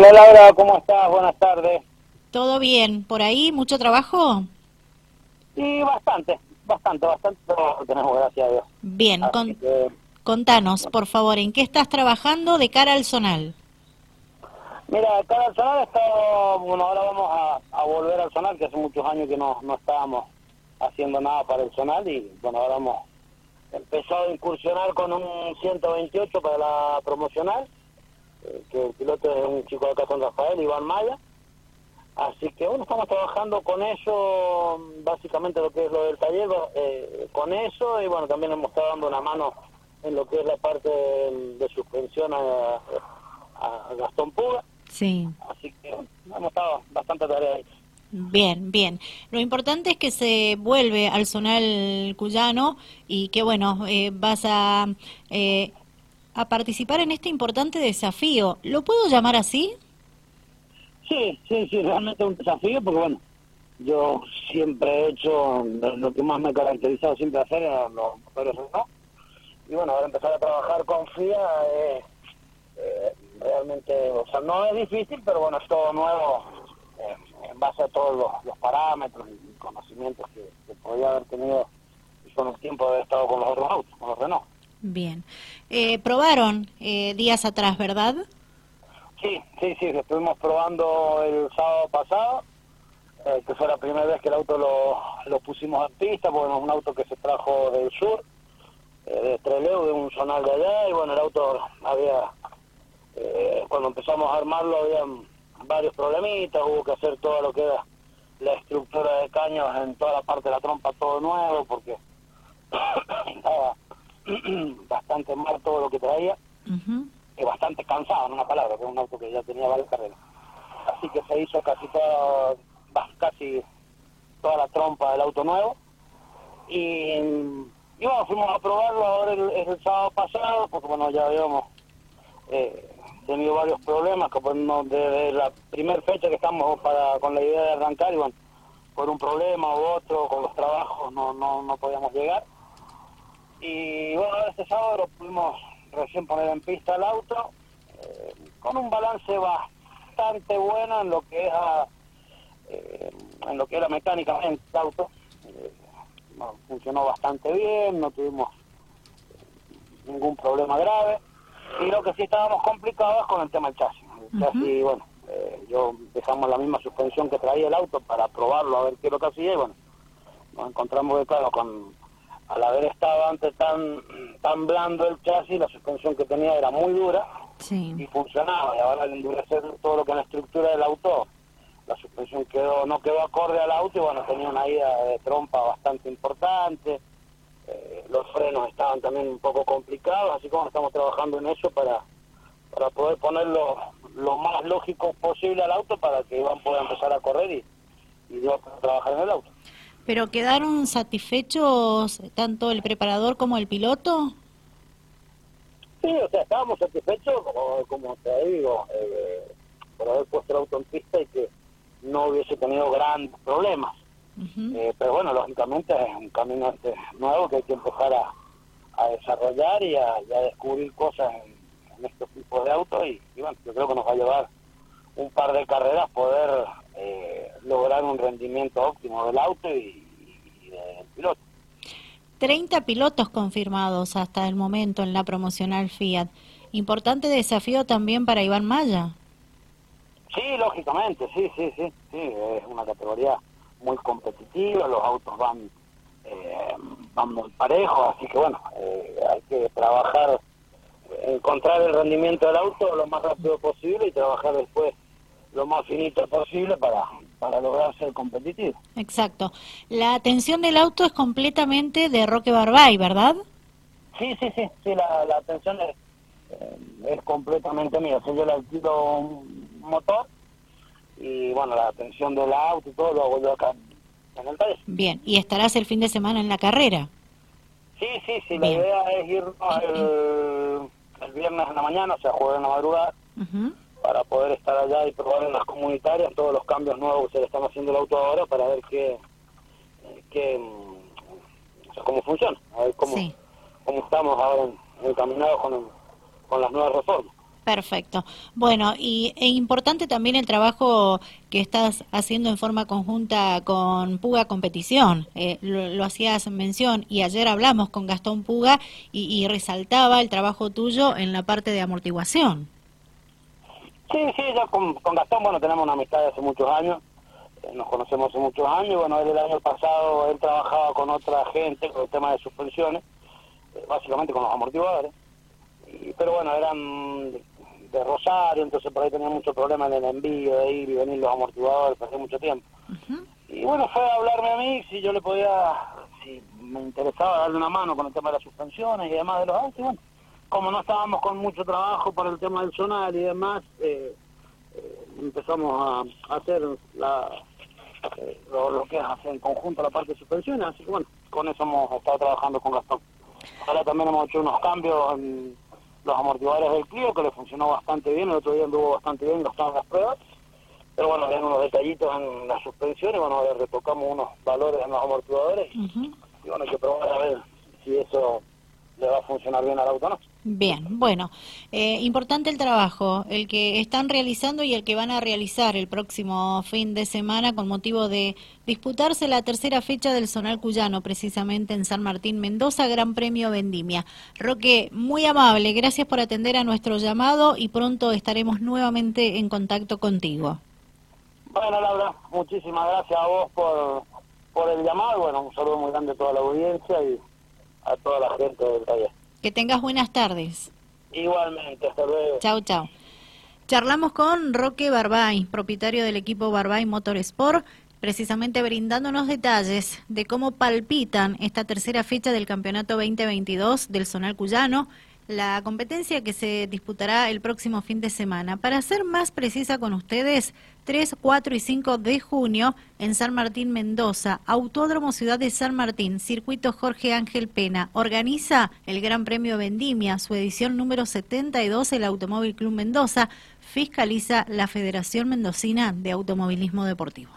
Hola Laura, ¿cómo estás? Buenas tardes. ¿Todo bien? ¿Por ahí? ¿Mucho trabajo? Sí, bastante, bastante, bastante tenemos, gracias a Dios. Bien, contanos, por favor, ¿en qué estás trabajando de cara al zonal? Mira, de cara al zonal, está, bueno, ahora vamos a, volver al zonal, que hace muchos años que no, no estábamos haciendo nada para el zonal y bueno, ahora hemos empezado a incursionar con un 128 para la promocional eh, que el piloto es un chico de acá San Rafael, Iván Maya. Así que bueno, estamos trabajando con eso, básicamente lo que es lo del taller, eh, con eso, y bueno, también hemos estado dando una mano en lo que es la parte de, suspensión a, Gastón Puga. Sí. Así que hemos estado bastante tarea ahí. Bien, bien. Lo importante es que se vuelve al zonal cuyano y que, bueno, eh, vas a eh, a participar en este importante desafío. ¿Lo puedo llamar así? Sí, sí, sí, realmente es un desafío porque, bueno, yo siempre he hecho lo que más me ha caracterizado siempre hacer en los motores no. Y bueno, ahora empezar a trabajar con FIA es eh, realmente, o sea, no es difícil, pero bueno, es todo nuevo eh, en base a todos los, parámetros y conocimientos que, que podía haber tenido con el tiempo de haber estado con los otros autos, con los Renault. Bien. Eh, probaron eh, días atrás, ¿verdad? Sí, sí, sí, estuvimos probando el sábado pasado, eh, que fue la primera vez que el auto lo, lo pusimos en pista, porque es un auto que se trajo del sur, de Estreleu, de un zonal de allá, y bueno, el auto había, cuando empezamos a armarlo, había varios problemitas, hubo que hacer todo lo que era la estructura de caños en toda la parte de la trompa, todo nuevo, porque estaba bastante mal todo lo que traía y bastante cansado, en una palabra, que es un auto que ya tenía varias carreras. Así que se hizo casi toda, casi toda la trompa del auto nuevo. Y, y bueno, fuimos a probarlo ahora el, el, sábado pasado, porque bueno, ya habíamos eh, tenido varios problemas, que pues, desde la primera fecha que estamos para con la idea de arrancar, y bueno, por un problema u otro, con los trabajos no, no, no podíamos llegar y bueno, este sábado lo pudimos recién poner en pista el auto, eh, con un balance bastante bueno en lo que es eh, en lo que era mecánicamente el auto. Eh, funcionó bastante bien, no tuvimos ningún problema grave. Y lo que sí estábamos complicados con el tema del chasis. El chasis, bueno, yo dejamos la misma suspensión que traía el auto para probarlo a ver qué es lo que hacía y bueno, nos encontramos de claro con al haber estado antes tan tan blando el chasis, la suspensión que tenía era muy dura y funcionaba. Y ahora al endurecer todo lo que es la estructura del auto, la suspensión quedó no quedó acorde al auto y bueno, tenía una ida de trompa bastante importante. Eh, los frenos estaban también un poco complicados, así como estamos trabajando en eso para, para poder ponerlo lo más lógico posible al auto para que Iván pueda empezar a correr y, y yo trabajar en el auto. ¿Pero quedaron satisfechos tanto el preparador como el piloto? Sí, o sea, estábamos satisfechos, como, como te digo, eh, por haber puesto el auto en pista y que no hubiese tenido grandes problemas. Eh, pero bueno, lógicamente es un camino este nuevo que hay que empezar a, desarrollar y a, descubrir cosas en, estos tipos de autos y, y, bueno, yo creo que nos va a llevar un par de carreras poder eh, lograr un rendimiento óptimo del auto y, del piloto. 30 pilotos confirmados hasta el momento en la promocional Fiat. Importante desafío también para Iván Maya. Sí, lógicamente, sí, sí, sí, sí, es una categoría muy competitiva, los autos van eh, van muy parejos, así que bueno, eh, hay que trabajar, encontrar el rendimiento del auto lo más rápido posible y trabajar después lo más finito posible para, para lograr ser competitivo. Exacto. La atención del auto es completamente de Roque Barbay, ¿verdad? Sí, sí, sí, sí la, la atención es, eh, es completamente mía. Si yo le alquilo un motor y bueno, la atención del auto y todo lo hago yo acá en el taller. Bien, ¿y estarás el fin de semana en la carrera? Sí, sí, sí, la idea es ir el, el, viernes en la mañana, o sea, jueves en la madrugada para poder estar allá y probar en las comunitarias todos los cambios nuevos que se le están haciendo al auto ahora para ver qué, qué mm, cómo funciona, a ver cómo, cómo estamos ahora encaminados con, con las nuevas reformas. Perfecto. Bueno, y e importante también el trabajo que estás haciendo en forma conjunta con Puga Competición. Eh, lo, hacías mención y ayer hablamos con Gastón Puga y, resaltaba el trabajo tuyo en la parte de amortiguación. Sí, sí, ya con, Gastón, bueno, tenemos una amistad de hace muchos años, eh, nos conocemos hace muchos años, bueno, él el año pasado, él trabajaba con otra gente con el tema de suspensiones, eh, básicamente con los amortiguadores, pero bueno, eran de Rosario, entonces por ahí tenía mucho problema en el envío, de ir y venir los amortiguadores, pasé mucho tiempo. Y bueno, fue a hablarme a mí si yo le podía, si me interesaba darle una mano con el tema de las suspensiones y demás de los autos. bueno, como no estábamos con mucho trabajo por el tema del sonar y demás, eh, eh, empezamos a, hacer la, eh, lo, que es hacer en conjunto la parte de suspensiones, así que bueno, con eso hemos estado trabajando con Gastón. Ahora también hemos hecho unos cambios en los amortiguadores del Clio, que le funcionó bastante bien, el otro día anduvo bastante bien, gastaron las pruebas, pero bueno, había unos detallitos en las suspensiones, bueno, le retocamos unos valores en los amortiguadores y bueno, hay que probar a ver si eso le va a funcionar bien al auto no. Bien, bueno, eh, importante el trabajo, el que están realizando y el que van a realizar el próximo fin de semana con motivo de disputarse la tercera fecha del Zonal Cuyano, precisamente en San Martín Mendoza, Gran Premio Vendimia. Roque, muy amable, gracias por atender a nuestro llamado y pronto estaremos nuevamente en contacto contigo. Bueno, Laura, muchísimas gracias a vos por, por el llamado. Bueno, un saludo muy grande a toda la audiencia y a toda la gente del taller. Que tengas buenas tardes. Igualmente, hasta luego. Chau, chau. Charlamos con Roque Barbay, propietario del equipo Barbay Motorsport, precisamente brindándonos detalles de cómo palpitan esta tercera fecha del Campeonato 2022 del Zonal Cuyano, la competencia que se disputará el próximo fin de semana. Para ser más precisa con ustedes, 3, 4 y 5 de junio en San Martín, Mendoza, Autódromo Ciudad de San Martín, Circuito Jorge Ángel Pena. Organiza el Gran Premio Vendimia, su edición número 72, el Automóvil Club Mendoza. Fiscaliza la Federación Mendocina de Automovilismo Deportivo.